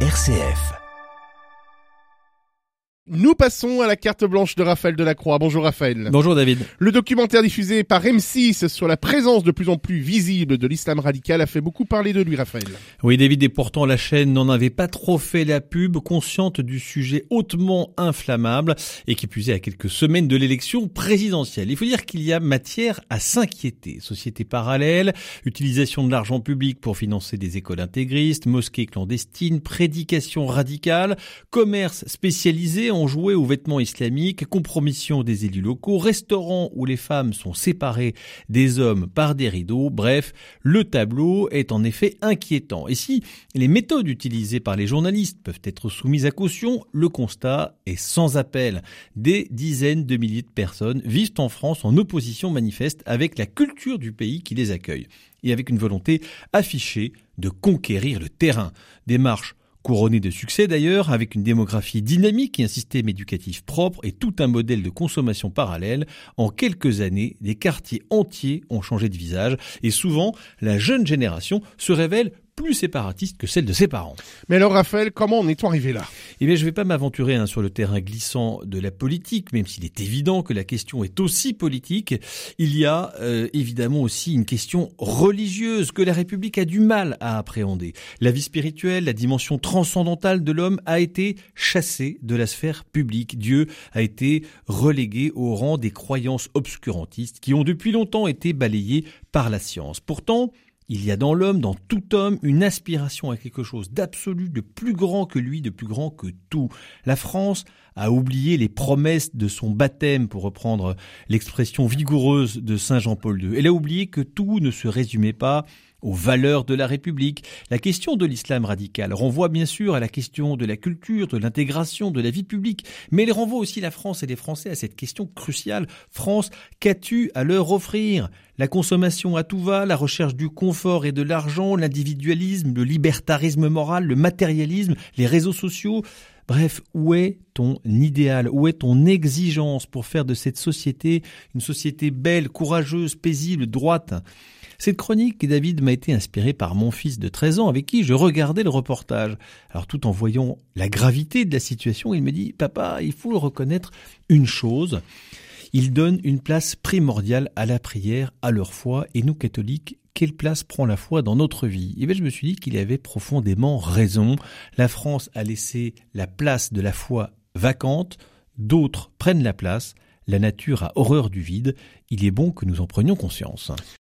RCF. Nous passons à la carte blanche de Raphaël Delacroix. Bonjour Raphaël. Bonjour David. Le documentaire diffusé par M6 sur la présence de plus en plus visible de l'islam radical a fait beaucoup parler de lui, Raphaël. Oui David, et pourtant la chaîne n'en avait pas trop fait la pub, consciente du sujet hautement inflammable et qui est à quelques semaines de l'élection présidentielle. Il faut dire qu'il y a matière à s'inquiéter. Société parallèle, utilisation de l'argent public pour financer des écoles intégristes, mosquées clandestines, prédication radicale, commerce spécialisé ont joué aux vêtements islamiques, compromission des élus locaux, restaurants où les femmes sont séparées des hommes par des rideaux, bref, le tableau est en effet inquiétant. Et si les méthodes utilisées par les journalistes peuvent être soumises à caution, le constat est sans appel. Des dizaines de milliers de personnes vivent en France en opposition manifeste avec la culture du pays qui les accueille et avec une volonté affichée de conquérir le terrain. Des marches couronné de succès d'ailleurs, avec une démographie dynamique et un système éducatif propre et tout un modèle de consommation parallèle, en quelques années, des quartiers entiers ont changé de visage et souvent la jeune génération se révèle plus séparatiste que celle de ses parents. Mais alors Raphaël, comment en est-on arrivé là? Eh bien je ne vais pas m'aventurer hein, sur le terrain glissant de la politique, même s'il est évident que la question est aussi politique. Il y a euh, évidemment aussi une question religieuse que la République a du mal à appréhender. La vie spirituelle, la dimension transcendantale de l'homme a été chassée de la sphère publique. Dieu a été relégué au rang des croyances obscurantistes qui ont depuis longtemps été balayées par la science. Pourtant, il y a dans l'homme, dans tout homme, une aspiration à quelque chose d'absolu, de plus grand que lui, de plus grand que tout. La France a oublié les promesses de son baptême, pour reprendre l'expression vigoureuse de Saint Jean-Paul II. Elle a oublié que tout ne se résumait pas aux valeurs de la République. La question de l'islam radical renvoie bien sûr à la question de la culture, de l'intégration, de la vie publique, mais elle renvoie aussi la France et les Français à cette question cruciale. France, qu'as-tu à leur offrir? La consommation à tout va, la recherche du confort et de l'argent, l'individualisme, le libertarisme moral, le matérialisme, les réseaux sociaux. Bref, où est ton idéal? Où est ton exigence pour faire de cette société une société belle, courageuse, paisible, droite? Cette chronique, David, m'a été inspirée par mon fils de 13 ans avec qui je regardais le reportage. Alors tout en voyant la gravité de la situation, il me dit, papa, il faut reconnaître une chose. Il donne une place primordiale à la prière, à leur foi, et nous catholiques, quelle place prend la foi dans notre vie Et bien je me suis dit qu'il avait profondément raison. La France a laissé la place de la foi vacante, d'autres prennent la place. La nature a horreur du vide, il est bon que nous en prenions conscience.